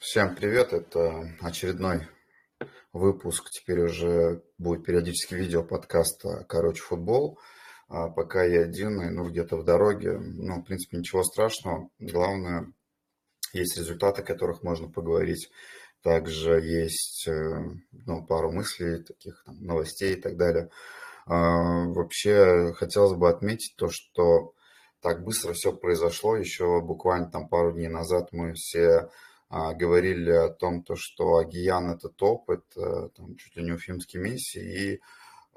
Всем привет! Это очередной выпуск. Теперь уже будет периодически видео подкаста «Короче, футбол». А пока я один, и, ну, где-то в дороге. Ну, в принципе, ничего страшного. Главное, есть результаты, о которых можно поговорить. Также есть э, ну, пару мыслей, таких там, новостей и так далее. А, вообще, хотелось бы отметить то, что так быстро все произошло. Еще буквально там пару дней назад мы все говорили о том, то, что Агиян это топ, это там, чуть ли не уфимский Месси, и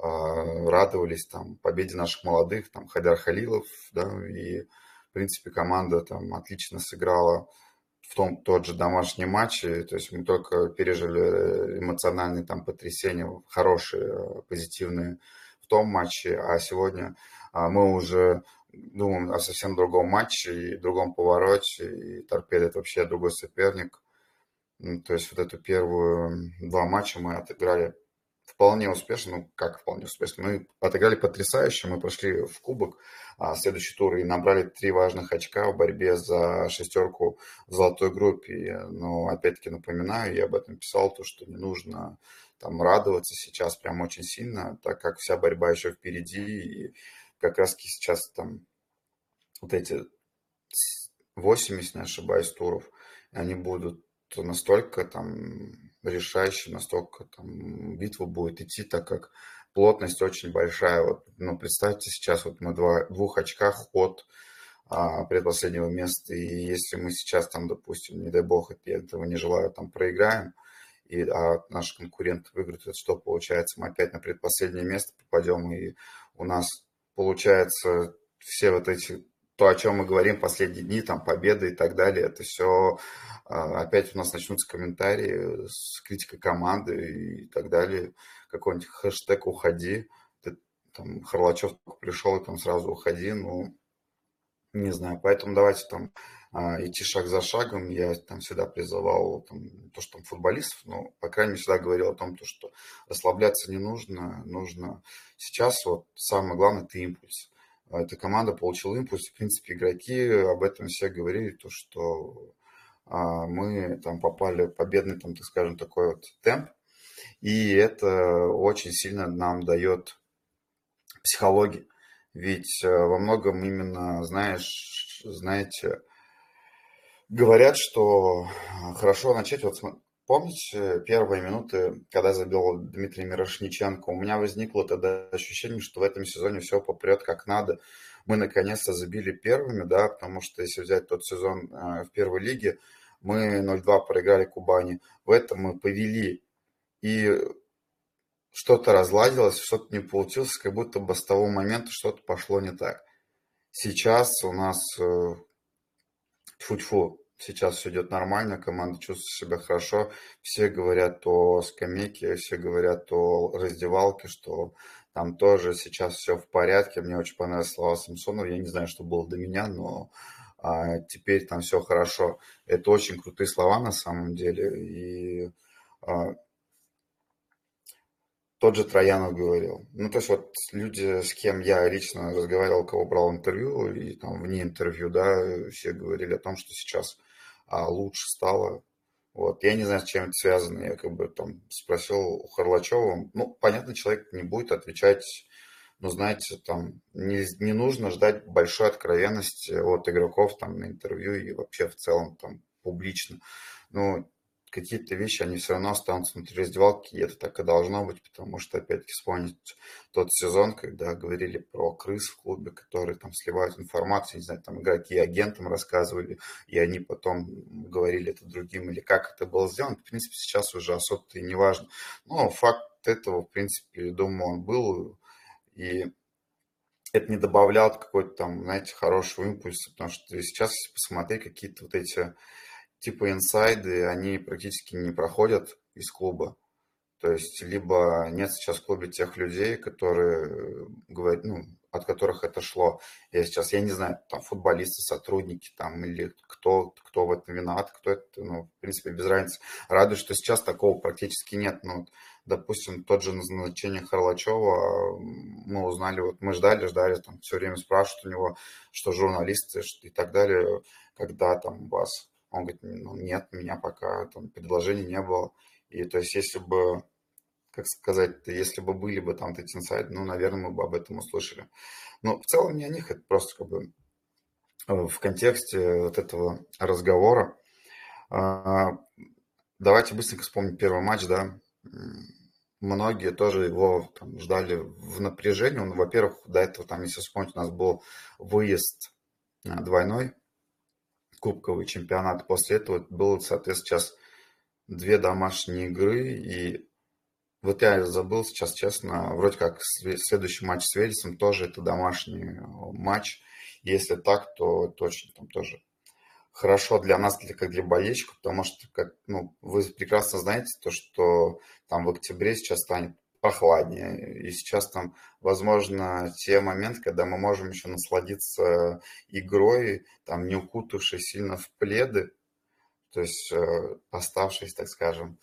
а, радовались там победе наших молодых, там Хайдар Халилов, да, и в принципе команда там отлично сыграла в том тот же домашний матч, и, то есть мы только пережили эмоциональные там потрясения, хорошие, позитивные в том матче, а сегодня а, мы уже думаем о совсем другом матче и другом повороте, и торпеда это вообще другой соперник. То есть вот эту первую два матча мы отыграли вполне успешно, ну как вполне успешно, мы отыграли потрясающе, мы прошли в кубок а, следующий тур и набрали три важных очка в борьбе за шестерку в золотой группе. Но опять-таки напоминаю, я об этом писал, то, что не нужно там радоваться сейчас прям очень сильно, так как вся борьба еще впереди, и как раз сейчас там вот эти 8, если не ошибаюсь, туров, они будут настолько там решающие, настолько там битва будет идти, так как плотность очень большая. Вот, ну, представьте, сейчас вот мы два, двух очках от а, предпоследнего места, и если мы сейчас там, допустим, не дай бог, я этого не желаю, там проиграем, и а наш конкурент выиграет, что получается? Мы опять на предпоследнее место попадем, и у нас получается все вот эти то, о чем мы говорим последние дни, там, победы и так далее, это все а, опять у нас начнутся комментарии с критикой команды и так далее. Какой-нибудь хэштег «Уходи». Ты, там, Харлачев пришел и там сразу «Уходи». Ну, не знаю. Поэтому давайте там идти шаг за шагом. Я там всегда призывал там, то, что там футболистов, но, по крайней мере, всегда говорил о том, то, что расслабляться не нужно. Нужно сейчас вот самое главное – это импульс эта команда получила импульс. В принципе, игроки об этом все говорили, то, что а, мы там попали в победный, там, так скажем, такой вот темп. И это очень сильно нам дает психологии. Ведь э, во многом именно, знаешь, знаете, говорят, что хорошо начать. Вот Помните первые минуты, когда забил Дмитрий Мирошниченко? У меня возникло тогда ощущение, что в этом сезоне все попрет как надо. Мы наконец-то забили первыми, да, потому что если взять тот сезон э, в первой лиге, мы 0-2 проиграли Кубани. В этом мы повели. И что-то разладилось, что-то не получилось, как будто бы с того момента что-то пошло не так. Сейчас у нас э, тьфу-тьфу, сейчас все идет нормально, команда чувствует себя хорошо. Все говорят о скамейке, все говорят о раздевалке, что там тоже сейчас все в порядке. Мне очень понравились слова Самсонова. Я не знаю, что было до меня, но а, теперь там все хорошо. Это очень крутые слова на самом деле. И а, тот же Троянов говорил. Ну, то есть вот люди, с кем я лично разговаривал, кого брал интервью, и там вне интервью, да, все говорили о том, что сейчас а лучше стало. Вот. Я не знаю, с чем это связано. Я как бы там спросил у Харлачева. Ну, понятно, человек не будет отвечать, но знаете, там не, не нужно ждать большой откровенности от игроков там на интервью и вообще в целом там публично. Ну, какие-то вещи, они все равно останутся внутри раздевалки, и это так и должно быть, потому что, опять-таки, вспомнить тот сезон, когда говорили про крыс в клубе, которые там сливают информацию, не знаю, там игроки агентам рассказывали, и они потом говорили это другим, или как это было сделано, в принципе, сейчас уже особо-то и не важно. Но факт этого, в принципе, думаю, он был, и это не добавлял какой-то там, знаете, хорошего импульса, потому что сейчас, если посмотреть какие-то вот эти типа инсайды, они практически не проходят из клуба. То есть, либо нет сейчас в клубе тех людей, которые э, говорят, ну, от которых это шло. Я сейчас, я не знаю, там футболисты, сотрудники там или кто, кто в этом виноват, кто это, ну, в принципе, без разницы. Радует, что сейчас такого практически нет. Ну, допустим, тот же назначение Харлачева мы узнали, вот мы ждали, ждали, там все время спрашивают у него, что журналисты и так далее, когда там вас Он говорит, ну, нет, меня пока там предложений не было. И то есть, если бы, как сказать, если бы были бы там эти инсайды, ну, наверное, мы бы об этом услышали. Но в целом не о них, это просто как бы э, в контексте вот этого разговора. А, давайте быстренько вспомним первый матч, да. Многие тоже его там, ждали в напряжении. Он, во-первых, до этого, там, если вспомнить, у нас был выезд э, двойной кубковый чемпионат. После этого было, соответственно, сейчас две домашние игры. И вот я забыл сейчас, честно, вроде как следующий матч с Велесом тоже это домашний э, матч. Если так, то точно там тоже хорошо для нас, для, как для болельщиков, потому что, как, ну, вы прекрасно знаете то, что там в октябре сейчас станет прохладнее. И сейчас там, возможно, те моменты, когда мы можем еще насладиться игрой, там, не укутавшись сильно в пледы, то есть э, оставшись, так скажем,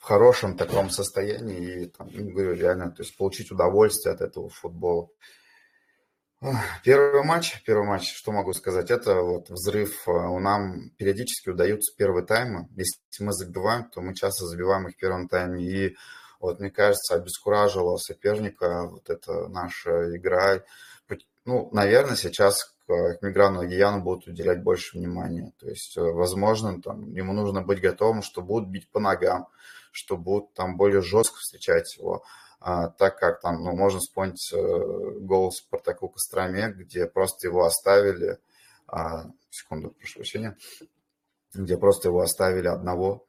в хорошем таком состоянии и, там, ну, говорю, реально, то есть получить удовольствие от этого футбола. Первый матч, первый матч, что могу сказать, это вот взрыв. Э, у нам периодически удаются первые таймы. Если мы забиваем, то мы часто забиваем их в первом тайме. И вот, мне кажется, обескуражила соперника вот эта наша игра. Ну, наверное, сейчас к Миграну Агияну будут уделять больше внимания. То есть, э, возможно, там, ему нужно быть готовым, что будут бить по ногам, что будут там более жестко встречать его. А, так как там, ну, можно вспомнить э, гол Спартаку Костроме, где просто его оставили, а, секунду, прошу прощения, где просто его оставили одного,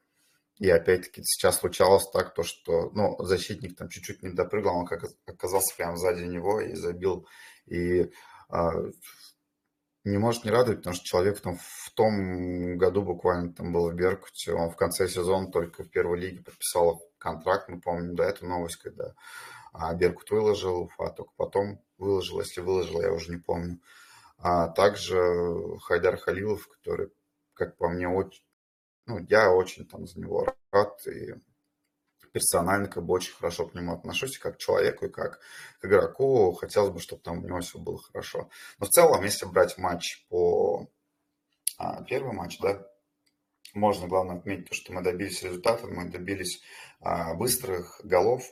и опять-таки сейчас случалось так, то, что ну, защитник там чуть-чуть не допрыгал, он как оказался прямо сзади него и забил. И а, не может не радовать, потому что человек там, в том году буквально там был в Беркуте, он в конце сезона только в первой лиге подписал контракт, мы помним, да, эту новость, когда а, Беркут выложил, Уфа только потом выложил, если выложил, я уже не помню. А также Хайдар Халилов, который, как по мне, очень, ну, я очень там за него рад и персонально как бы очень хорошо к нему отношусь, как к человеку и как к игроку. Хотелось бы, чтобы там у него все было хорошо. Но в целом, если брать матч по а, первый матч, да, можно, главное, отметить то, что мы добились результата, мы добились а, быстрых голов.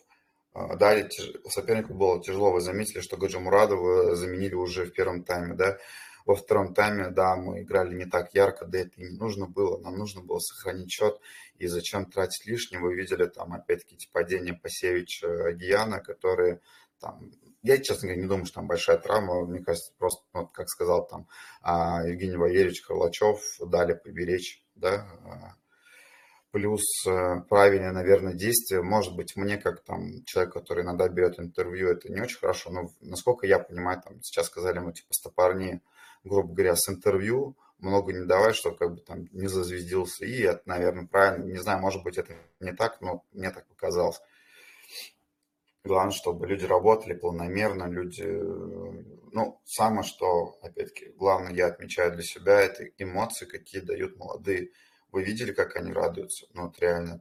А, далее тяж... сопернику было тяжело, вы заметили, что Гаджи Мурадова заменили уже в первом тайме, да, во втором тайме, да, мы играли не так ярко, да это и не нужно было. Нам нужно было сохранить счет. И зачем тратить лишнее? Вы видели там опять-таки эти падения Пасевича, Гияна, которые там я, честно говоря, не думаю, что там большая травма. Мне кажется, просто, вот, как сказал там а, Евгений Валерьевич Крылачев, дали поберечь, да. А, плюс э, правильное, наверное, действие. Может быть, мне, как там человек, который иногда берет интервью, это не очень хорошо, но насколько я понимаю, там сейчас сказали, ну, типа, стопорни грубо говоря, с интервью, много не давать, чтобы как бы там не зазвездился. И это, наверное, правильно. Не знаю, может быть, это не так, но мне так показалось. Главное, чтобы люди работали планомерно, люди... Ну, самое, что, опять-таки, главное, я отмечаю для себя, это эмоции, какие дают молодые. Вы видели, как они радуются? Ну, вот реально.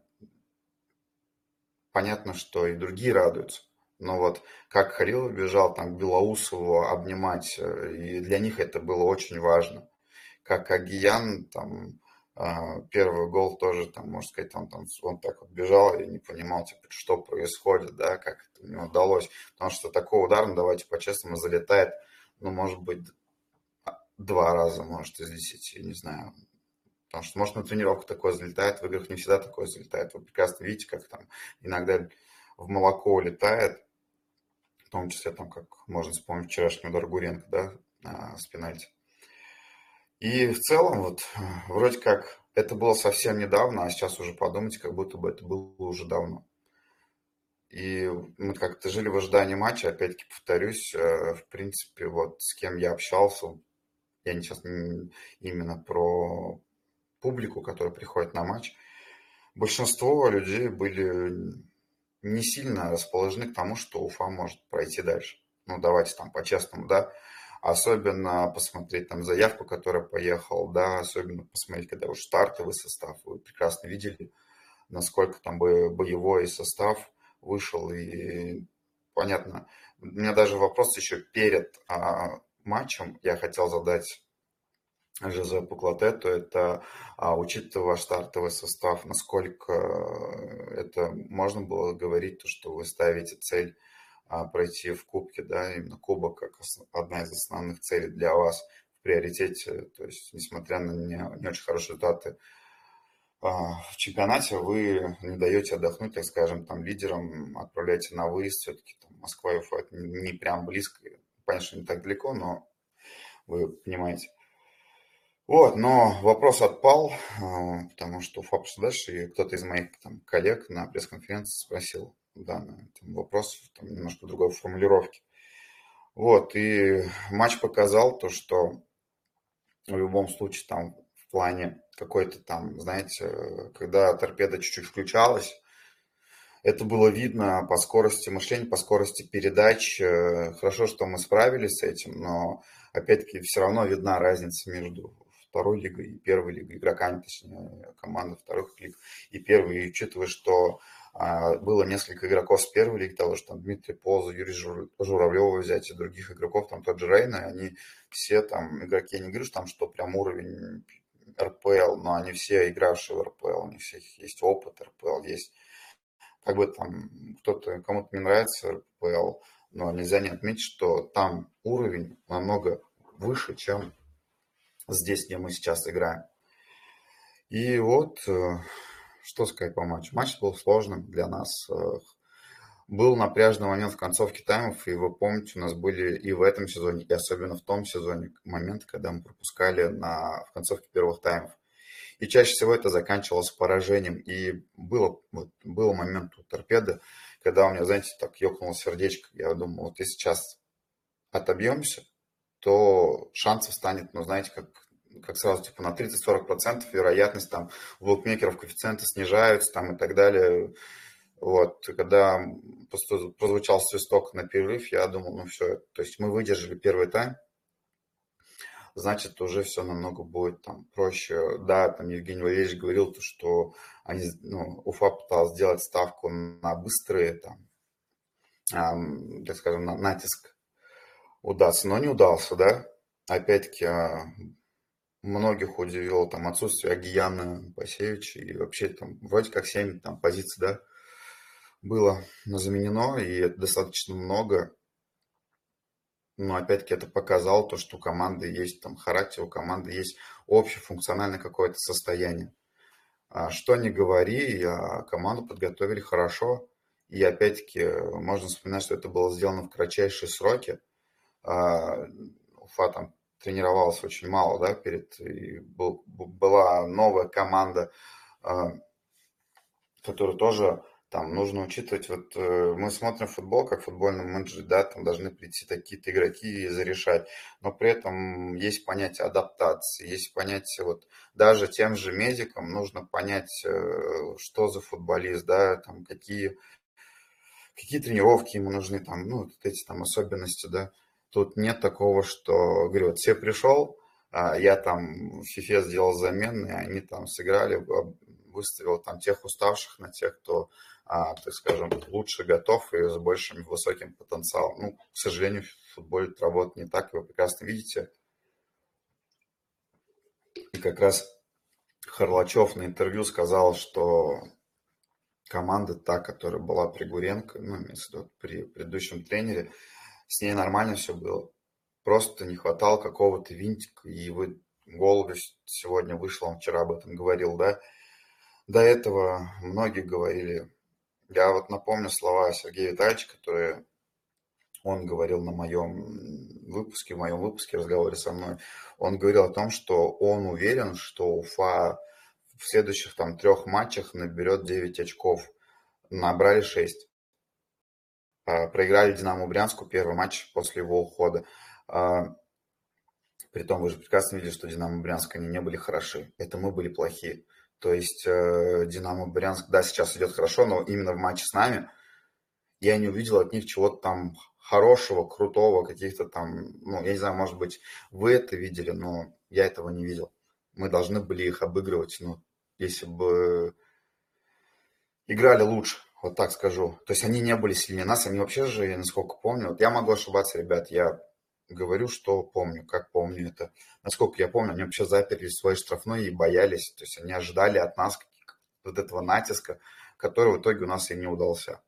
Понятно, что и другие радуются. Но вот как Халилов бежал там к Белоусову обнимать, э, и для них это было очень важно. Как Агиян, там, а, первый гол тоже, там, можно сказать, там, там, он так вот бежал и не понимал, типа, что происходит, да, как это ему удалось. Потому что такой удар, ну, давайте по-честному, залетает, ну, может быть, два раза, может, из десяти, не знаю. Потому что, может, на тренировку такое залетает, в играх не всегда такое залетает. Вы прекрасно видите, как там иногда в молоко улетает, том числе, там, как можно вспомнить вчерашний удар Гуренко, да, а, с пенальти. И в целом, вот, вроде как, это было совсем недавно, а сейчас уже подумайте, как будто бы это было уже давно. И мы как-то жили в ожидании матча, опять-таки повторюсь, э, в принципе, вот с кем я общался, я не сейчас именно про публику, которая приходит на матч, большинство людей были не сильно расположены к тому, что Уфа может пройти дальше. Ну, давайте там по-честному, да. Особенно посмотреть там заявку, которая поехал, да, особенно посмотреть, когда уж стартовый состав. Вы прекрасно видели, насколько там боевой состав вышел. И понятно, у меня даже вопрос еще перед а, матчем я хотел задать Жозепу Клотету, это а, учитывая ваш стартовый состав, насколько это можно было говорить, то, что вы ставите цель а, пройти в кубке, да, именно кубок как одна из основных целей для вас в приоритете, то есть несмотря на не, не очень хорошие результаты а, в чемпионате, вы не даете отдохнуть, так скажем, там лидерам, отправляете на выезд, все-таки там Москва и это не прям близко, что не так далеко, но вы понимаете. Вот, но вопрос отпал, а, потому что Уфа дальше, и кто-то из моих там, коллег на пресс-конференции спросил данный там, вопрос там, немножко другой формулировки. Вот, и матч показал то, что в любом случае там в плане какой-то там, знаете, когда торпеда чуть-чуть включалась, это было видно по скорости мышления, по скорости передач. Э, хорошо, что мы справились с этим, но опять-таки все равно видна разница между второй лигой и первой лигой, игроками, точнее, команды вторых лиг и первой. И учитывая, что а, было несколько игроков с первой лиги, того что там Дмитрий Полза, Юрий Журавлева взять и других игроков, там тот же Рейна, они все там игроки, я не говорю, что там что прям уровень РПЛ, но они все игравшие в РПЛ, у них всех есть опыт РПЛ, есть как бы там кто-то, кому-то не нравится РПЛ, но нельзя не отметить, что там уровень намного выше, чем здесь, где мы сейчас играем. И вот э, что сказать по матчу? Матч был сложным для нас. Э, был напряжный момент в концовке таймов, и вы помните, у нас были и в этом сезоне, и особенно в том сезоне моменты, когда мы пропускали на, в концовке первых таймов. И чаще всего это заканчивалось поражением. И было, вот, был момент у торпеды, когда у меня, знаете, так ёкнуло сердечко. Я думал, вот если сейчас отобьемся, то шансов станет, ну, знаете, как как сразу, типа, на 30-40% вероятность там у букмекеров коэффициенты снижаются там и так далее. Вот, когда прозвучал свисток на перерыв, я думал, ну все, то есть мы выдержали первый тайм, значит, уже все намного будет там проще. Да, там Евгений Валерьевич говорил, то, что они, ну, Уфа пыталась сделать ставку на быстрые, там, эм, так скажем, на натиск удастся, но не удался, да. Опять-таки, а, многих удивило там отсутствие Агияна Пасевича и вообще там вроде как 7 там позиций, да, было заменено, и это достаточно много. Но опять-таки это показало то, что у команды есть там характер, у команды есть общее функциональное какое-то состояние. А что не говори, а команду подготовили хорошо. И опять-таки можно вспоминать, что это было сделано в кратчайшие сроки. А, Уфа там тренировалась очень мало, да, перед, и был, была новая команда, а, которую тоже там нужно учитывать, вот э, мы смотрим футбол как футбольный менеджер, да, там должны прийти такие-то игроки и зарешать, но при этом есть понятие адаптации, есть понятие, вот даже тем же медикам нужно понять, э, что за футболист, да, там какие, какие тренировки ему нужны, там, ну, вот эти там особенности, да, Тут нет такого, что, говорю, вот все пришел, а я там в FIFA сделал замены, они там сыграли, выставил там тех уставших на тех, кто, а, так скажем, лучше готов и с большим высоким потенциалом. Ну, к сожалению, в футболе это работает не так, вы прекрасно видите. И как раз Харлачев на интервью сказал, что команда та, которая была при Гуренко, ну, при предыдущем тренере, с ней нормально все было. Просто не хватало какого-то винтика. И вы, Голубев сегодня вышел, он вчера об этом говорил, да. До этого многие говорили. Я вот напомню слова Сергея Витальевича, которые он говорил на моем выпуске, в моем выпуске, разговоре со мной. Он говорил о том, что он уверен, что Уфа в следующих там трех матчах наберет 9 очков. Набрали 6. А, проиграли Динамо Брянску первый матч после его ухода. А, притом вы же прекрасно видели, что Динамо Брянск, они не были хороши. Это мы были плохие. То есть э, Динамо Брянск, да, сейчас идет хорошо, но именно в матче с нами я не увидел от них чего-то там хорошего, крутого, каких-то там, ну, я не знаю, может быть, вы это видели, но я этого не видел. Мы должны были их обыгрывать, ну, если бы играли лучше. Вот так скажу. То есть они не были сильнее нас, они вообще же, насколько помню, вот я могу ошибаться, ребят, я говорю, что помню, как помню это. Насколько я помню, они вообще заперлись в своей штрафной и боялись. То есть они ожидали от нас вот этого натиска, который в итоге у нас и не удался.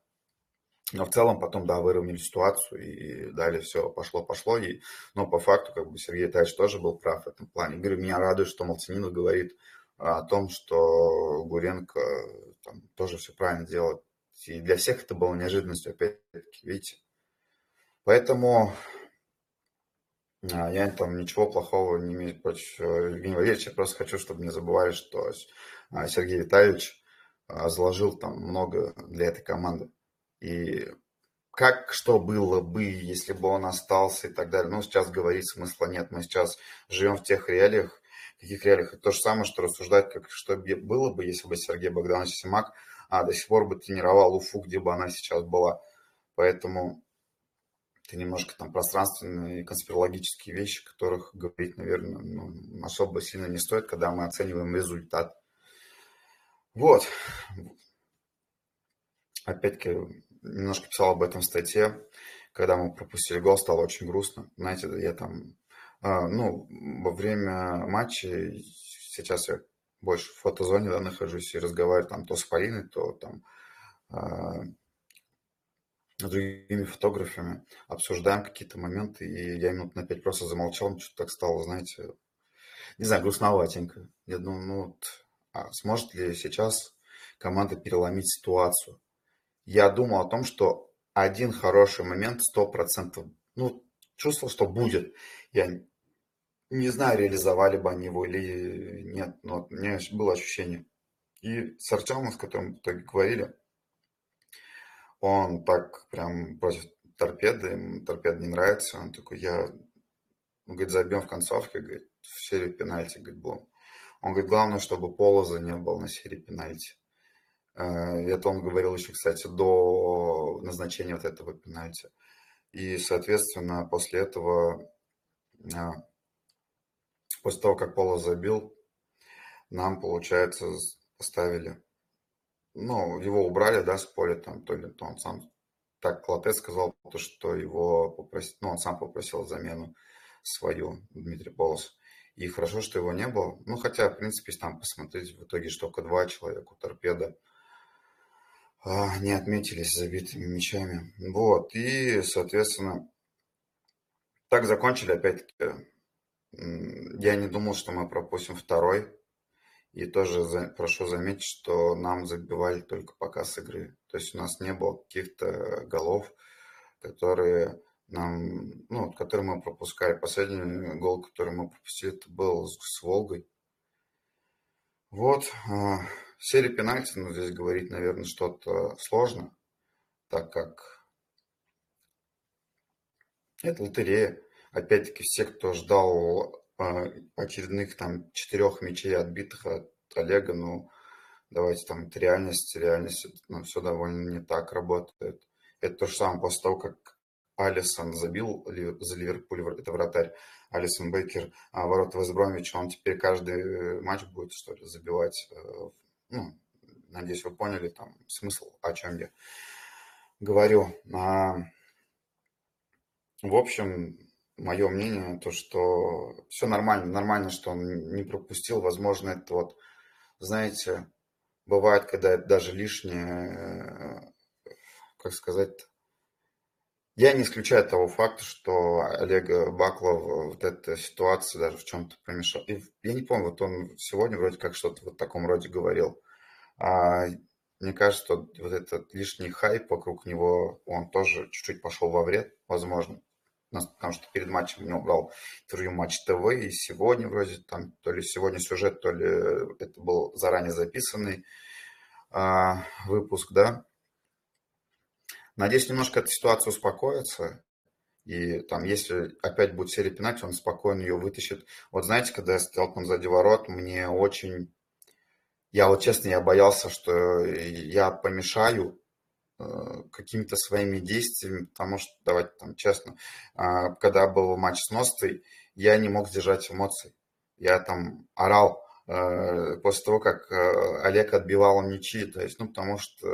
Но в целом потом, да, выровняли ситуацию и далее все пошло-пошло. И, но по факту, как бы Сергей Таевич тоже был прав в этом плане. Говорю, меня радует, что Молчанинов говорит о том, что Гуренко там, тоже все правильно делает. И для всех это было неожиданностью, опять-таки, видите. Поэтому а, я там ничего плохого не имею против э, Евгения Валерьевича. Я просто хочу, чтобы не забывали, что а, Сергей Витальевич а, заложил там много для этой команды. И как что было бы, если бы он остался и так далее. Ну, сейчас говорить смысла нет. Мы сейчас живем в тех реалиях, каких реалиях. Это то же самое, что рассуждать, как что было бы, если бы Сергей Богданович Симак а, до сих пор бы тренировал Уфу, где бы она сейчас была. Поэтому это немножко там пространственные и конспирологические вещи, которых говорить, наверное, ну, особо сильно не стоит, когда мы оцениваем результат. Вот. Опять-таки, немножко писал об этом в статье. Когда мы пропустили гол, стало очень грустно. Знаете, я там, а, ну, во время матча, сейчас я больше в фотозоне да, нахожусь и разговариваю там то с Полиной, то там а, с другими фотографами, обсуждаем какие-то моменты, и я минут на пять просто замолчал, что-то так стало, знаете, не знаю, грустноватенько. Я думаю, ну вот, а сможет ли сейчас команда переломить ситуацию? Я думал о том, что один хороший момент, сто процентов, ну, чувствовал, что будет. Я не знаю, реализовали бы они его или нет, но у меня было ощущение. И с Артемом, с которым в итоге говорили, он так прям против торпеды, ему торпеда не нравится, он такой, я, он говорит, забьем в концовке, говорит, в серию пенальти, говорит, будем. Он говорит, главное, чтобы Полоза не был на серии пенальти. Э, это он говорил еще, кстати, до назначения вот этого пенальти. И, соответственно, после этого, э, после того, как Поло забил, нам, получается, поставили ну, его убрали, да, с поля, там, то ли то он сам, так Клотет сказал, то, что его попросил, ну, он сам попросил замену свою, Дмитрий Полос. И хорошо, что его не было. Ну, хотя, в принципе, если там посмотреть, в итоге, что только два человека у торпеда а, не отметились забитыми мячами. Вот, и, соответственно, так закончили, опять-таки, я не думал, что мы пропустим второй и тоже за, прошу заметить, что нам забивали только пока с игры. То есть у нас не было каких-то голов, которые нам, ну, которые мы пропускали. Последний гол, который мы пропустили, это был с, с Волгой. Вот. А, серия пенальти, ну, здесь говорить, наверное, что-то сложно, так как это лотерея. Опять-таки, все, кто ждал а, очередных там четырех мячей отбитых от Олега, ну, давайте там, это реальность, реальность, ну, все довольно не так работает. Это то же самое после того, как Алисон забил за Ливерпуль, это вратарь Алисон Бейкер, а ворота Вестбромвича, он теперь каждый матч будет, что ли, забивать. Э, ну, надеюсь, вы поняли там смысл, о чем я говорю. А, в общем, мое мнение, то, что все нормально, нормально, что он не пропустил, возможно, это вот, знаете, бывает, когда это даже лишнее, как сказать, я не исключаю того факта, что Олег Баклов вот эта ситуация даже в чем-то помешал. И я не помню, вот он сегодня вроде как что-то вот в таком роде говорил. А мне кажется, что вот этот лишний хайп вокруг него, он тоже чуть-чуть пошел во вред, возможно потому что перед матчем него брал интервью Матч ТВ, и сегодня вроде там, то ли сегодня сюжет, то ли это был заранее записанный а, выпуск, да. Надеюсь, немножко эта ситуация успокоится, и там, если опять будет серия пенальти, он спокойно ее вытащит. Вот знаете, когда я стоял там сзади ворот, мне очень... Я вот честно, я боялся, что я помешаю какими-то своими действиями, потому что, давайте там честно, а, когда был матч с Ностой, я не мог сдержать эмоций. Я там орал, э, после того, как э, Олег отбивал мячи, то есть, ну, потому что,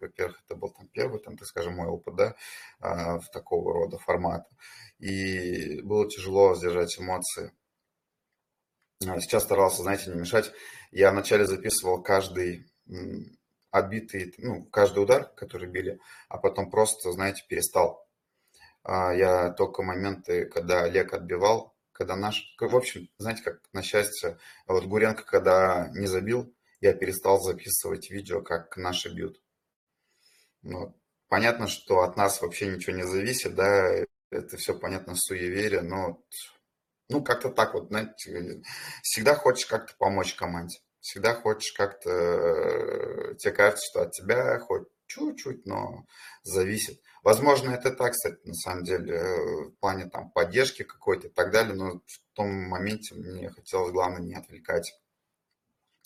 во-первых, это был там первый, там, так скажем, мой опыт, да, в такого рода формата, и было тяжело сдержать эмоции. А сейчас старался, знаете, не мешать. Я вначале записывал каждый отбитый, ну, каждый удар, который били, а потом просто, знаете, перестал. А я только моменты, когда Олег отбивал, когда наш, в общем, знаете, как на счастье, вот Гуренко, когда не забил, я перестал записывать видео, как наши бьют. Ну, понятно, что от нас вообще ничего не зависит, да, это все понятно, суеверие, но ну, как-то так вот, знаете, всегда хочешь как-то помочь команде. Всегда хочешь как-то, э, тебе кажется, что от тебя хоть чуть-чуть, но зависит. Возможно, это так, кстати, на самом деле, э, в плане там поддержки какой-то и так далее, но в том моменте мне хотелось, главное, не отвлекать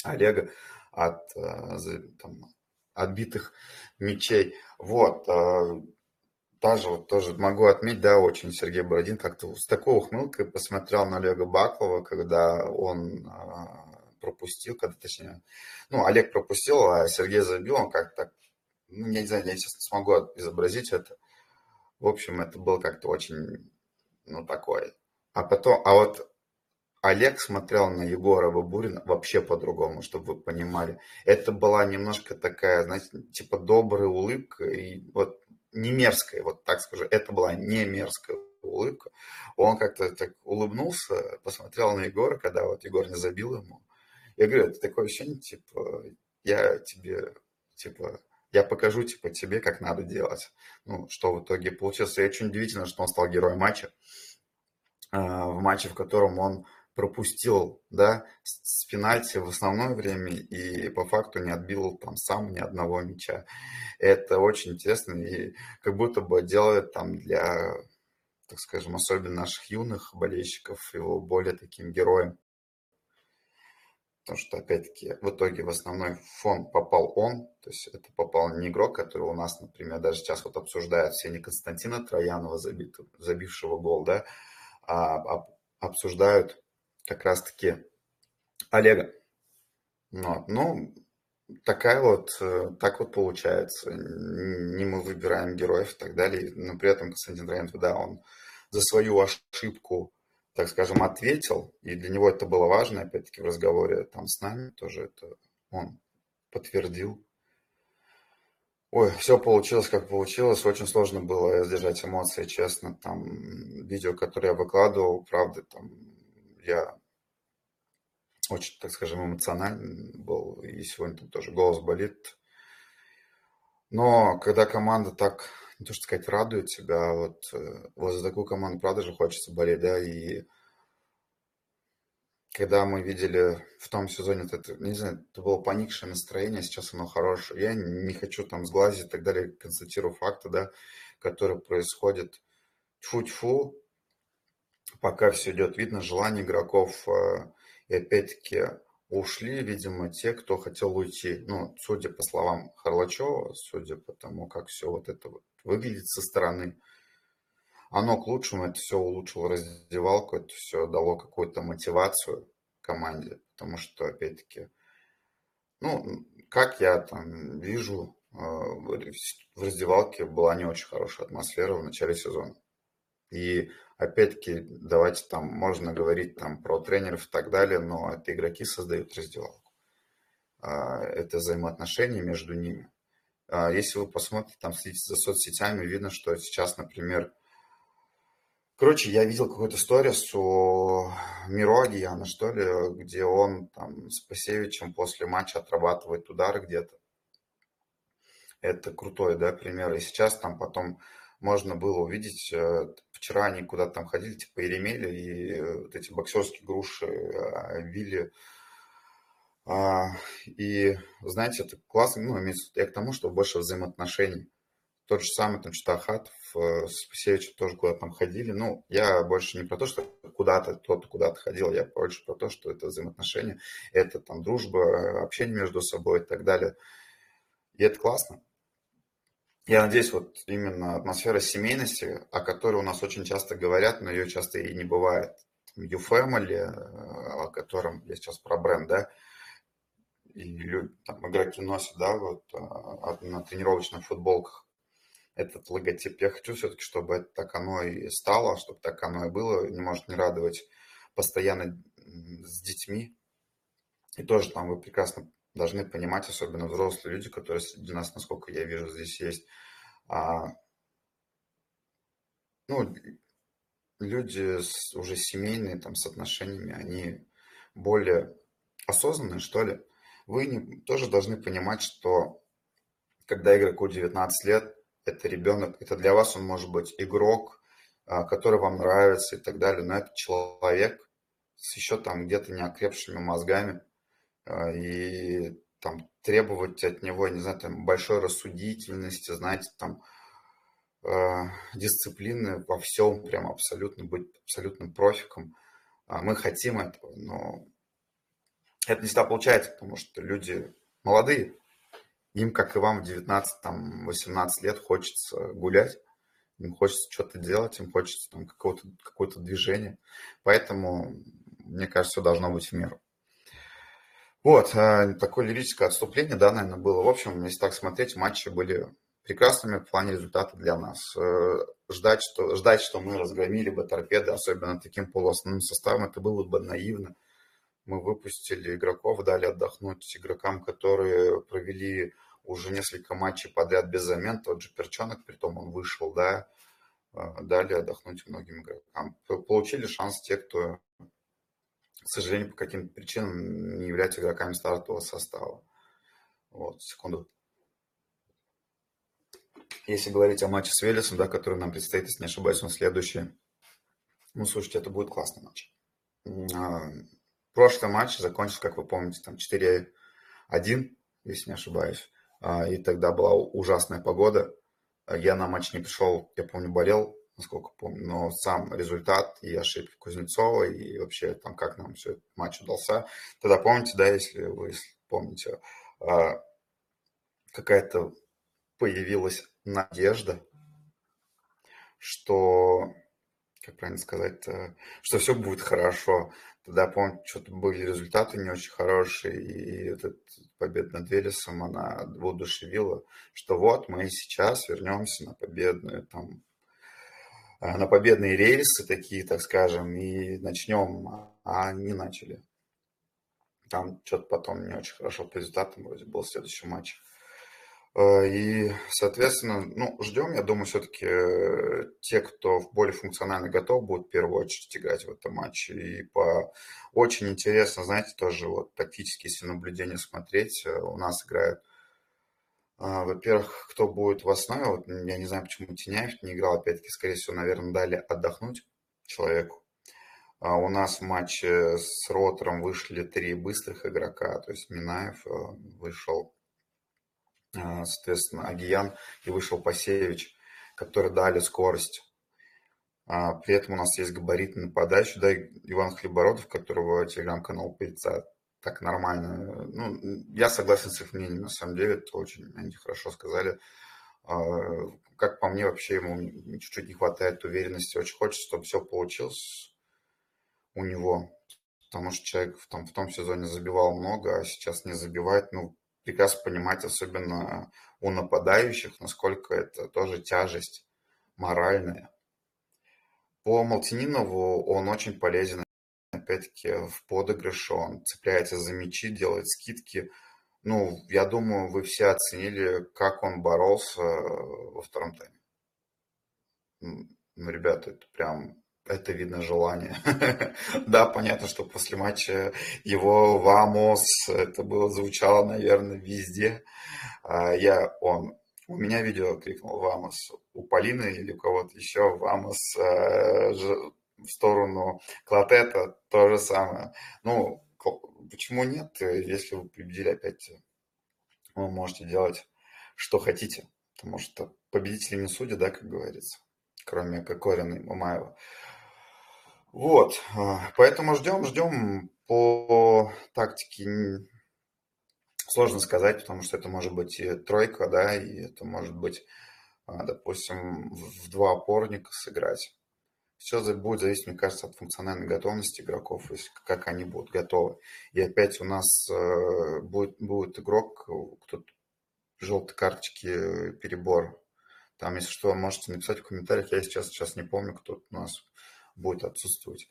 Олега от э, там, отбитых мечей. Вот, даже вот тоже могу отметить, да, очень Сергей Бородин как-то с такой ухмылкой посмотрел на Олега Баклова, когда он пропустил, когда точнее, ну, Олег пропустил, а Сергей забил, он как-то так, ну, я не знаю, я сейчас смогу изобразить это. В общем, это было как-то очень, ну, такое. А потом, а вот Олег смотрел на Егора Бабурина вообще по-другому, чтобы вы понимали. Это была немножко такая, знаете, типа добрая улыбка, и вот не мерзкая, вот так скажу, это была не мерзкая улыбка. Он как-то так улыбнулся, посмотрел на Егора, когда вот Егор не забил ему. Я говорю, это такое ощущение, типа, я тебе, типа, я покажу, типа, тебе, как надо делать. Ну, что в итоге получилось. И очень удивительно, что он стал героем матча. А, в матче, в котором он пропустил, да, с пенальти в основное время и по факту не отбил там сам ни одного мяча. Это очень интересно и как будто бы делает там для, так скажем, особенно наших юных болельщиков его более таким героем. Потому что, опять-таки, в итоге в основной фон попал он, то есть это попал не игрок, который у нас, например, даже сейчас вот обсуждают все не Константина Троянова, забившего гол, да, а обсуждают как раз-таки Олега. Вот. Ну, такая вот, э, так вот получается. Не мы выбираем героев и так далее. Но при этом Константин Раентов, да, он за свою ошибку, так скажем, ответил. И для него это было важно, опять-таки, в разговоре там с нами тоже это он подтвердил. Ой, все получилось, как получилось. Очень сложно было сдержать эмоции, честно. Там видео, которое я выкладывал, правда, там я очень, так скажем, эмоциональный был, и сегодня там тоже голос болит. Но когда команда так, не то что сказать, радует тебя, вот, э, вот за такую команду, правда же, хочется болеть, да, и когда мы видели в том сезоне, это, не знаю, это было поникшее настроение, сейчас оно хорошее. Я не хочу там сглазить и так далее, констатирую факты, да, которые происходят. Тьфу-тьфу, пока все идет, видно желание игроков. Э, и опять-таки ушли, видимо, те, кто хотел уйти. Ну, судя по словам Харлачева, судя по тому, как все вот это вот выглядит со стороны, оно к лучшему, это все улучшило раздевалку, это все дало какую-то мотивацию команде, потому что, опять-таки, ну, как я там вижу, э, в раздевалке была не очень хорошая атмосфера в начале сезона. И опять-таки, давайте там, можно говорить там про тренеров и так далее, но это игроки создают раздевалку. А, это взаимоотношения между ними. А, если вы посмотрите, там следите за соцсетями, видно, что сейчас, например, Короче, я видел какую-то сторис у Миро что ли, где он там с Пасевичем после матча отрабатывает удары где-то. Это крутой, да, пример. И сейчас там потом можно было увидеть, э, вчера они куда-то там ходили, типа Еремели, и э, вот эти боксерские груши били. А, и, знаете, это классно, ну, я к тому, что больше взаимоотношений. Тот же самый там Читахатов э, с Пасевичем тоже куда-то там ходили. Ну, я больше не про то, что куда-то кто-то куда-то ходил, я больше про то, что это взаимоотношения, это там дружба, общение между собой и так далее. И это классно. Я надеюсь, вот именно атмосфера семейности, о которой у нас очень часто говорят, но ее часто и не бывает. YouFamily, о котором я сейчас про бренд, да, и люди, там, игроки носят, да, вот на тренировочных футболках этот логотип. Я хочу все-таки, чтобы это так оно и стало, чтобы так оно и было. Не может не радовать постоянно с детьми. И тоже там вы прекрасно должны понимать, особенно взрослые люди, которые среди нас, насколько я вижу, здесь есть, а, ну, люди с, уже семейные, там, с отношениями, они более осознанные, что ли. Вы не, тоже должны понимать, что когда игроку 19 лет, это ребенок, это для вас он может быть игрок, а, который вам нравится и так далее, но это человек с еще там где-то неокрепшими мозгами, и там требовать от него, не знаю, там большой рассудительности, знаете, там э, дисциплины во всем, прям абсолютно быть абсолютным профиком. Мы хотим этого, но это не всегда получается, потому что люди молодые, им, как и вам в 19, там, 18 лет, хочется гулять, им хочется что-то делать, им хочется там какого-то какое-то движение. Поэтому, мне кажется, все должно быть в меру. Вот, а, такое лирическое отступление, да, наверное, было. В общем, если так смотреть, матчи были прекрасными в плане результата для нас. Э, ждать, что, ждать, что мы разгромили бы торпеды, особенно таким полуосновным составом, это было бы наивно. Мы выпустили игроков, дали отдохнуть игрокам, которые провели уже несколько матчей подряд без замен, тот же Перчонок, при том он вышел, да, а, дали отдохнуть многим игрокам. Получили шанс те, кто, к сожалению, по каким-то причинам не являются игроками стартового состава. Вот, секунду. Если говорить о матче с Велесом, да, который нам предстоит, если не ошибаюсь, он следующий. Ну, слушайте, это будет классный матч. А, прошлый матч закончился, как вы помните, там 4-1, если не ошибаюсь. А, и тогда была ужасная погода. Я на матч не пришел, я помню, болел, насколько помню, но сам результат и ошибки Кузнецова, и вообще там как нам все матч удался. Тогда помните, да, если вы помните, а, какая-то появилась надежда, что, как правильно сказать, что все будет хорошо. Тогда, помню, что-то были результаты не очень хорошие, и этот победа над Велесом, она воодушевила, что вот мы сейчас вернемся на победную, там, на победные рельсы такие, так скажем, и начнем, а не начали. Там что-то потом не очень хорошо по результатам вроде был следующий матч. Э, и, соответственно, ну, ждем, я думаю, все-таки э, те, кто более функционально готов, будут в первую очередь играть в этом матче. И по очень интересно, знаете, тоже вот тактически, если наблюдение смотреть, э, у нас играют во-первых, кто будет в основе, вот я не знаю, почему Теняев не играл, опять-таки, скорее всего, наверное, дали отдохнуть человеку. А у нас в матче с Ротором вышли три быстрых игрока, то есть Минаев вышел а, соответственно, Агиян и вышел Пасеевич, которые дали скорость. А, при этом у нас есть габариты на подачу, да, Иван Хлебородов, которого телеграм-канал Пыльца так нормально. Ну, я согласен с их мнением, на самом деле, это очень они хорошо сказали. А, как по мне, вообще ему чуть-чуть не хватает уверенности, очень хочется, чтобы все получилось у него, потому что человек в том, в том сезоне забивал много, а сейчас не забивает. Ну, прекрасно понимать, особенно у нападающих, насколько это тоже тяжесть моральная. По Малтининову он очень полезен, опять-таки, в подыгрыше, он цепляется за мячи, делает скидки. Ну, я думаю, вы все оценили, как он боролся во втором тайме. Ну, ребята, это прям это видно желание. да, понятно, что после матча его «Вамос» это было, звучало, наверное, везде. А, я, он, у меня видео крикнул «Вамос», у Полины или у кого-то еще «Вамос» э, в сторону Клотета то же самое. Ну, почему нет, если вы победили опять, вы можете делать, что хотите, потому что победители не судят, да, как говорится, кроме Кокорина и Мамаева. Вот, а, поэтому ждем, ждем по тактике сложно сказать, потому что это может быть и тройка, да, и это может быть, а, допустим, в два опорника сыграть. Все будет зависеть, мне кажется, от функциональной готовности игроков, то есть как они будут готовы. И опять у нас э, будет, будет игрок, кто желтые карточки, перебор. Там, если что, можете написать в комментариях. Я сейчас, сейчас не помню, кто у нас будет отсутствовать.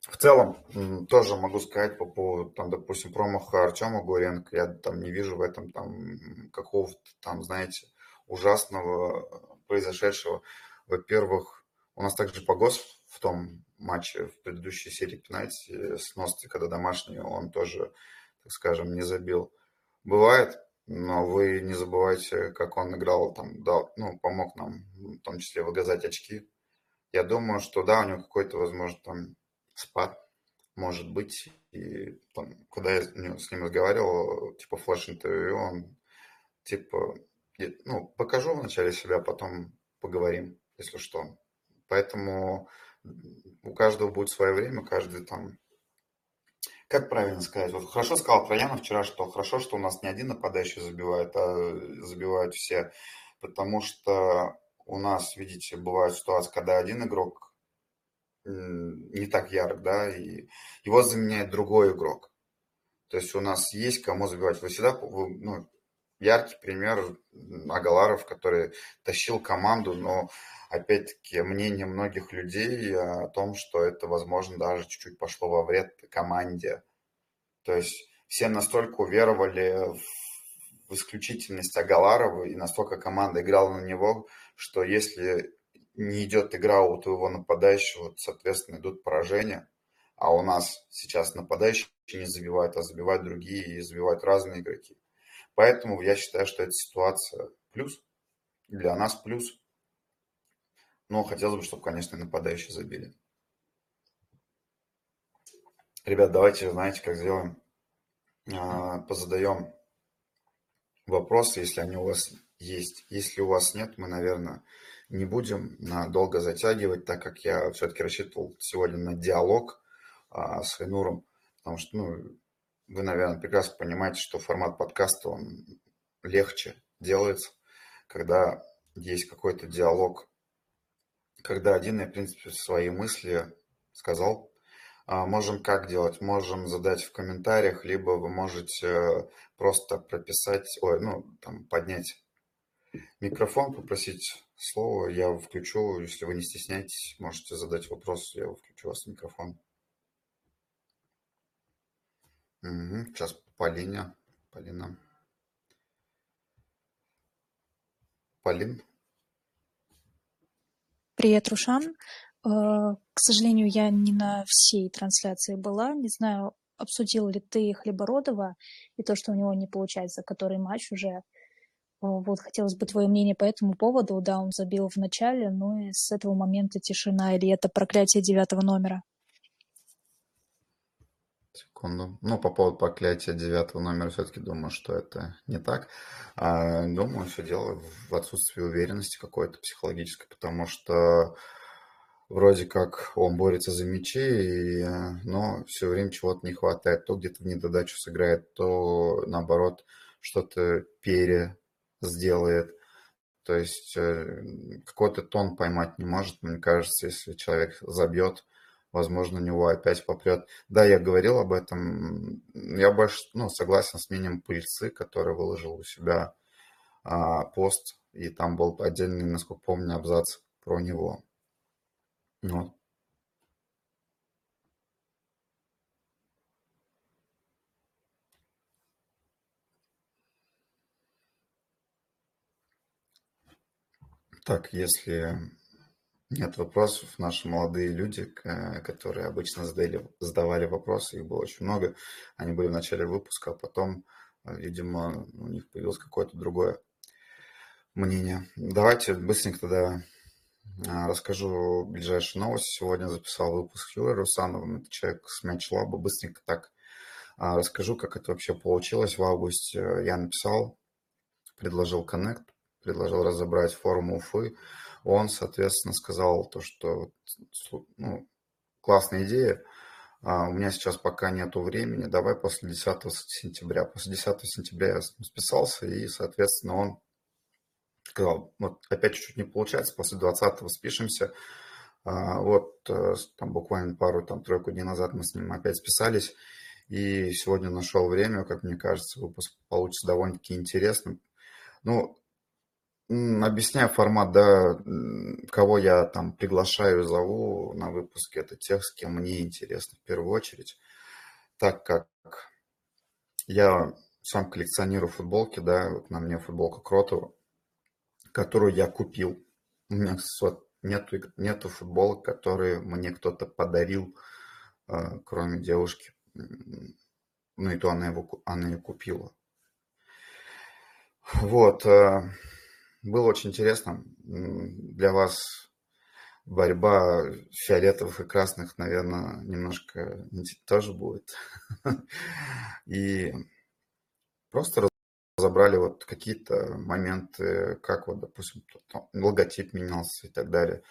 В целом, тоже могу сказать по поводу, там, допустим, промаха Артема Горенко. Я там не вижу в этом там какого-то там, знаете, ужасного произошедшего. Во-первых, у нас также Погос в том матче, в предыдущей серии пенальти с Ностой, когда домашний, он тоже, так скажем, не забил. Бывает, но вы не забывайте, как он играл, там, дал, ну, помог нам, в том числе, выгрызать очки. Я думаю, что да, у него какой-то, возможно, там спад может быть. И там, когда я с ним разговаривал, типа флеш-интервью, он типа, ну, покажу вначале себя, потом поговорим, если что. Поэтому у каждого будет свое время, каждый там как правильно сказать? Вот хорошо сказал Троянов вчера, что хорошо, что у нас не один нападающий забивает, а забивают все. Потому что у нас, видите, бывают ситуации, когда один игрок не так ярк, да, и его заменяет другой игрок. То есть у нас есть кому забивать. Вы всегда, вы, ну, яркий пример Агаларов, который тащил команду, но опять-таки мнение многих людей о том, что это, возможно, даже чуть-чуть пошло во вред команде. То есть все настолько уверовали в исключительность Агаларова и настолько команда играла на него, что если не идет игра у твоего нападающего, соответственно, идут поражения. А у нас сейчас нападающие не забивают, а забивают другие и забивают разные игроки. Поэтому я считаю, что эта ситуация плюс. Для нас плюс. Но хотелось бы, чтобы, конечно, нападающие забили. Ребят, давайте, знаете, как сделаем? А, позадаем вопросы, если они у вас есть. Если у вас нет, мы, наверное, не будем долго затягивать, так как я все-таки рассчитывал сегодня на диалог а, с Айнуром, потому что, ну, вы, наверное, прекрасно понимаете, что формат подкаста, он легче делается, когда есть какой-то диалог, когда один, я, в принципе, свои мысли сказал. А, можем как делать? Можем задать в комментариях, либо вы можете просто прописать, ой, ну, там, поднять микрофон, попросить слово, я включу. Если вы не стесняетесь, можете задать вопрос, я включу вас в микрофон. Угу, сейчас Полине. Полина. Полин. Привет, Рушан. Э, к сожалению, я не на всей трансляции была. Не знаю, обсудил ли ты Хлебородова и то, что у него не получается, который матч уже. Вот хотелось бы твое мнение по этому поводу. Да, он забил в начале, но и с этого момента тишина или это проклятие девятого номера? Секунду. Ну, по поводу проклятия девятого номера все-таки думаю, что это не так. А, думаю, все дело в отсутствии уверенности какой-то психологической, потому что вроде как он борется за мячи, и, но все время чего-то не хватает. То где-то в недодачу сыграет, то наоборот что-то пере сделает. То есть э, какой-то тон поймать не может, мне кажется, если человек забьет, возможно, него опять попрет. Да, я говорил об этом. Я больше ну, согласен с мнением пыльцы, который выложил у себя а, пост, и там был отдельный, насколько помню, абзац про него. Вот. Так, если нет вопросов, наши молодые люди, которые обычно задали, задавали вопросы, их было очень много, они были в начале выпуска, а потом, видимо, у них появилось какое-то другое мнение. Давайте быстренько тогда а, расскажу ближайшие новости. Сегодня записал выпуск с Юрой Русановым, это человек с Мяч Лаба. Быстренько так расскажу, как это вообще получилось. В августе я написал, предложил коннект, предложил разобрать форум Уфы. Он, соответственно, сказал то, что ну, классная идея, а у меня сейчас пока нету времени, давай после 10 сентября. После 10 сентября я списался, и, соответственно, он сказал, вот опять чуть-чуть не получается, после 20 спишемся, А, вот э, там буквально пару, там тройку дней назад мы с ним опять списались, и сегодня нашел время, как мне кажется, выпуск получится довольно-таки интересным. Ну, объясняю формат, да, кого я там приглашаю, зову на выпуске, это тех, с кем мне интересно в первую очередь, так как я сам коллекционирую футболки, да, вот на мне футболка Кротова, которую я купил. У меня нету, нету футболок, которые мне кто-то подарил, э, кроме девушки. Ну и то она, его, она ее купила. Вот. Было очень интересно. Для вас борьба фиолетовых и красных, наверное, немножко тоже будет. И просто разобрали вот какие-то моменты, как вот, допустим, логотип менялся и так далее.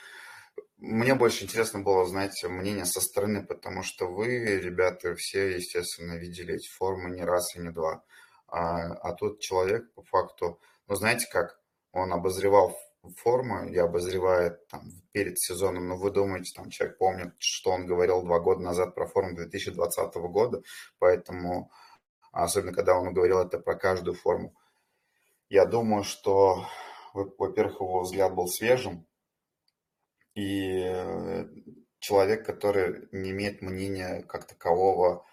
Мне больше интересно было, знаете, мнение со стороны, потому что вы, ребята, все, естественно, видели эти формы не раз и не два. А, а тут человек, по факту, ну, знаете как, он обозревал формы и обозревает там перед сезоном, но вы думаете, там человек помнит, что он говорил два года назад про форму 2020 года, поэтому особенно когда он говорил это про каждую форму. Я думаю, что, во-первых, его взгляд был свежим, и э, человек, который не имеет мнения как такового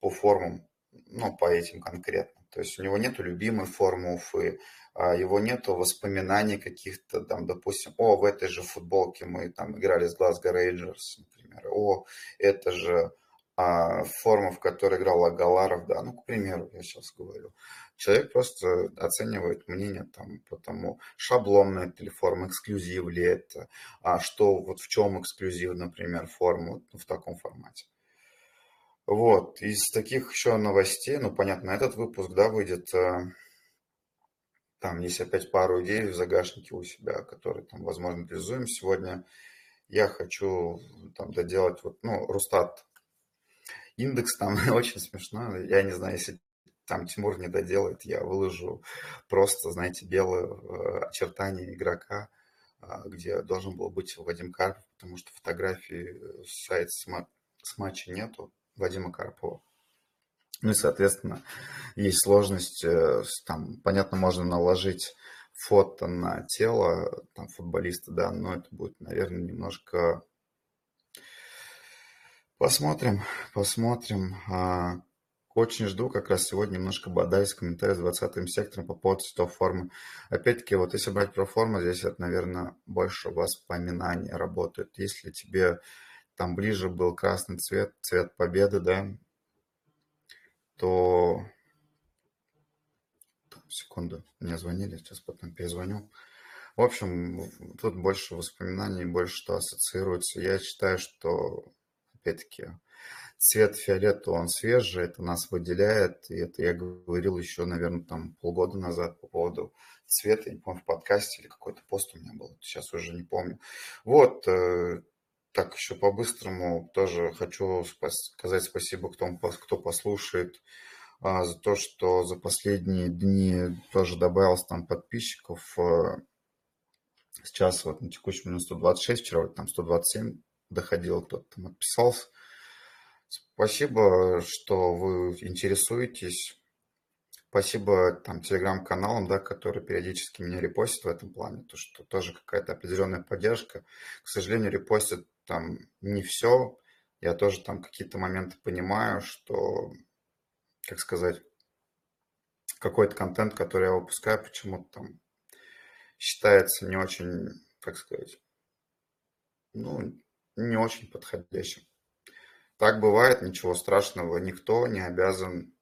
по формам, ну, по этим конкретно. То есть у него нет любимой формы Уфы, а его нету воспоминаний каких-то там, допустим, о, в этой же футболке мы там играли с Glasgow Rangers, например, о, это же а, форма, в которой играл Агаларов, да, ну, к примеру, я сейчас говорю. Человек просто оценивает мнение там по тому, шаблонная ли форма, эксклюзив ли это, а что, вот в чем эксклюзив, например, форма в таком формате. Вот, из таких еще новостей, ну, понятно, этот выпуск, да, выйдет, э, там есть опять пару идей в загашнике у себя, которые там, возможно, реализуем сегодня. Я хочу там доделать, вот, ну, Рустат индекс там очень смешно. Я не знаю, если там Тимур не доделает, я выложу просто, знаете, белое э, очертание игрока, а, где должен был быть Вадим Карпов, потому что фотографии с сайта с матча нету Вадима Карпова. Ну и, соответственно, есть сложность, э, там, понятно, можно наложить фото на тело там, футболиста, да, но это будет, наверное, немножко Посмотрим, посмотрим. А, очень жду, как раз сегодня немножко бодаюсь в комментарии с 20 сектором по поводу цветов формы. Опять-таки, вот если брать про форму, здесь это, наверное, больше воспоминаний работает. Если тебе там ближе был красный цвет, цвет победы, да, то... Секунду, мне звонили, сейчас потом перезвоню. В общем, тут больше воспоминаний, больше что ассоциируется. Я считаю, что опять-таки, цвет фиолетового, он свежий, это нас выделяет, и это я говорил еще, наверное, там полгода назад по поводу цвета, я не помню, в подкасте или какой-то пост у меня был, сейчас уже не помню. Вот, э, так еще по-быстрому тоже хочу сказать спасибо кто, кто послушает, а, за то, что за последние дни тоже добавилось там подписчиков. Э, сейчас вот на текущем минус 126, вчера там 127 доходил, кто-то там отписался. Спасибо, что вы интересуетесь. Спасибо там телеграм-каналам, да, которые периодически меня репостят в этом плане, то что тоже какая-то определенная поддержка. К сожалению, репостят там не все. Я тоже там какие-то моменты понимаю, что, как сказать, какой-то контент, который я выпускаю, почему-то там считается не очень, как сказать, ну, не очень подходящим. Так бывает, ничего страшного, никто не обязан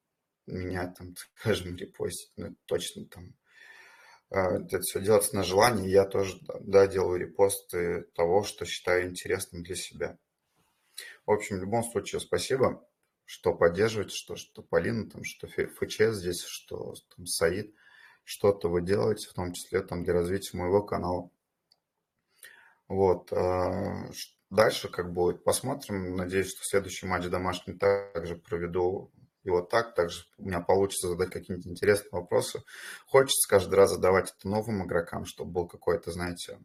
меня там, скажем, репостить, ну, точно там. А, это все делается на желание, я тоже, да, делаю репосты того, что считаю интересным для себя. В общем, в любом случае, спасибо, что поддерживаете, что, что Полина, там, что ФЧ здесь, что там Саид, что-то вы делаете, в том числе там для развития моего канала. Вот, а, дальше как будет, посмотрим. Надеюсь, что следующий матч домашний также проведу его так. Также у меня получится задать какие-нибудь интересные вопросы. Хочется каждый раз задавать это новым игрокам, чтобы был какой-то, знаете,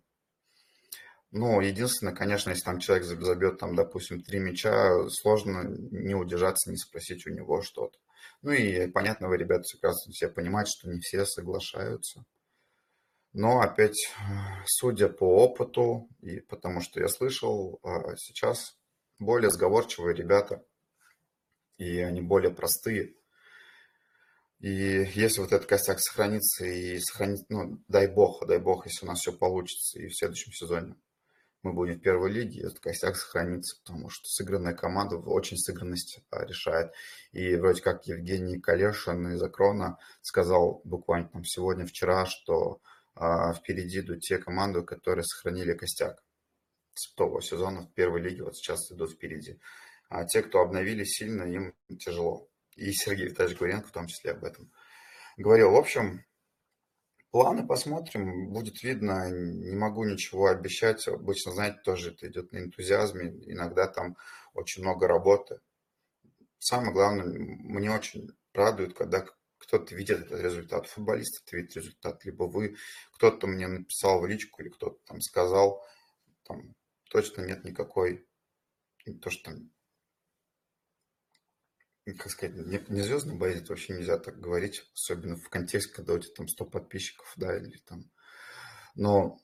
Ну, единственное, конечно, если там человек забьет, там, допустим, три мяча, сложно не удержаться, не спросить у него что-то. Ну и, понятно, вы, ребята, прекрасно все понимаете, что не все соглашаются. Но опять, судя по опыту, и потому что я слышал, а, сейчас более сговорчивые ребята, и они более простые. И если вот этот костяк сохранится и сохранит, ну, дай бог, дай бог, если у нас все получится и в следующем сезоне мы будем в первой лиге, этот костяк сохранится, потому что сыгранная команда очень сыгранность а, решает. И вроде как Евгений Калешин из Акрона сказал буквально там сегодня, вчера, что а, впереди идут те команды, которые сохранили костяк с того сезона в первой лиге, вот сейчас идут впереди. А те, кто обновили сильно, им тяжело. И Сергей Витальевич Гуренко в том числе об этом говорил. В общем, Планы посмотрим, будет видно. Не могу ничего обещать. Обычно, знаете, тоже это идет на энтузиазме. Иногда там очень много работы. Самое главное, мне очень радует, когда кто-то видит этот результат. Футболист это видит результат. Либо вы, кто-то мне написал в личку, или кто-то там сказал, там точно нет никакой, то, что там как сказать, не, не звездный боец, вообще нельзя так говорить, особенно в контексте, когда у тебя там 100 подписчиков, да, или там... Но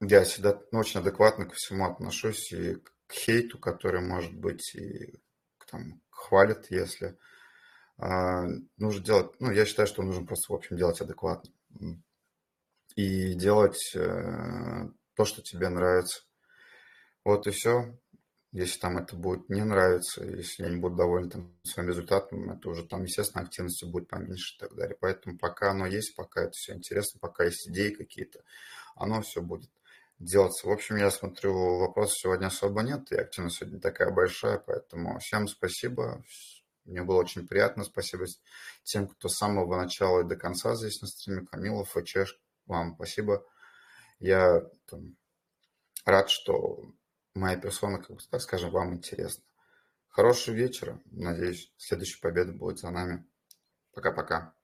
я всегда ну, очень адекватно ко всему отношусь и к хейту, который, может быть, и там хвалит, если а, нужно делать, ну, я считаю, что нужно просто, в общем, делать адекватно. И делать э, то, что тебе нравится. Вот и все. Если там это будет не нравиться, если я не буду доволен там, своим результатом, это уже там, естественно, активности будет поменьше и так далее. Поэтому пока оно есть, пока это все интересно, пока есть идеи какие-то, оно все будет делаться. В общем, я смотрю, вопросов сегодня особо нет, и активность сегодня такая большая, поэтому всем спасибо. Мне было очень приятно. Спасибо тем, кто с самого начала и до конца здесь на стриме. Камилов Чеш, вам спасибо. Я там, рад, что моя персона, как бы, так скажем, вам интересна. Хорошего вечера. Надеюсь, следующая победа будет за нами. Пока-пока.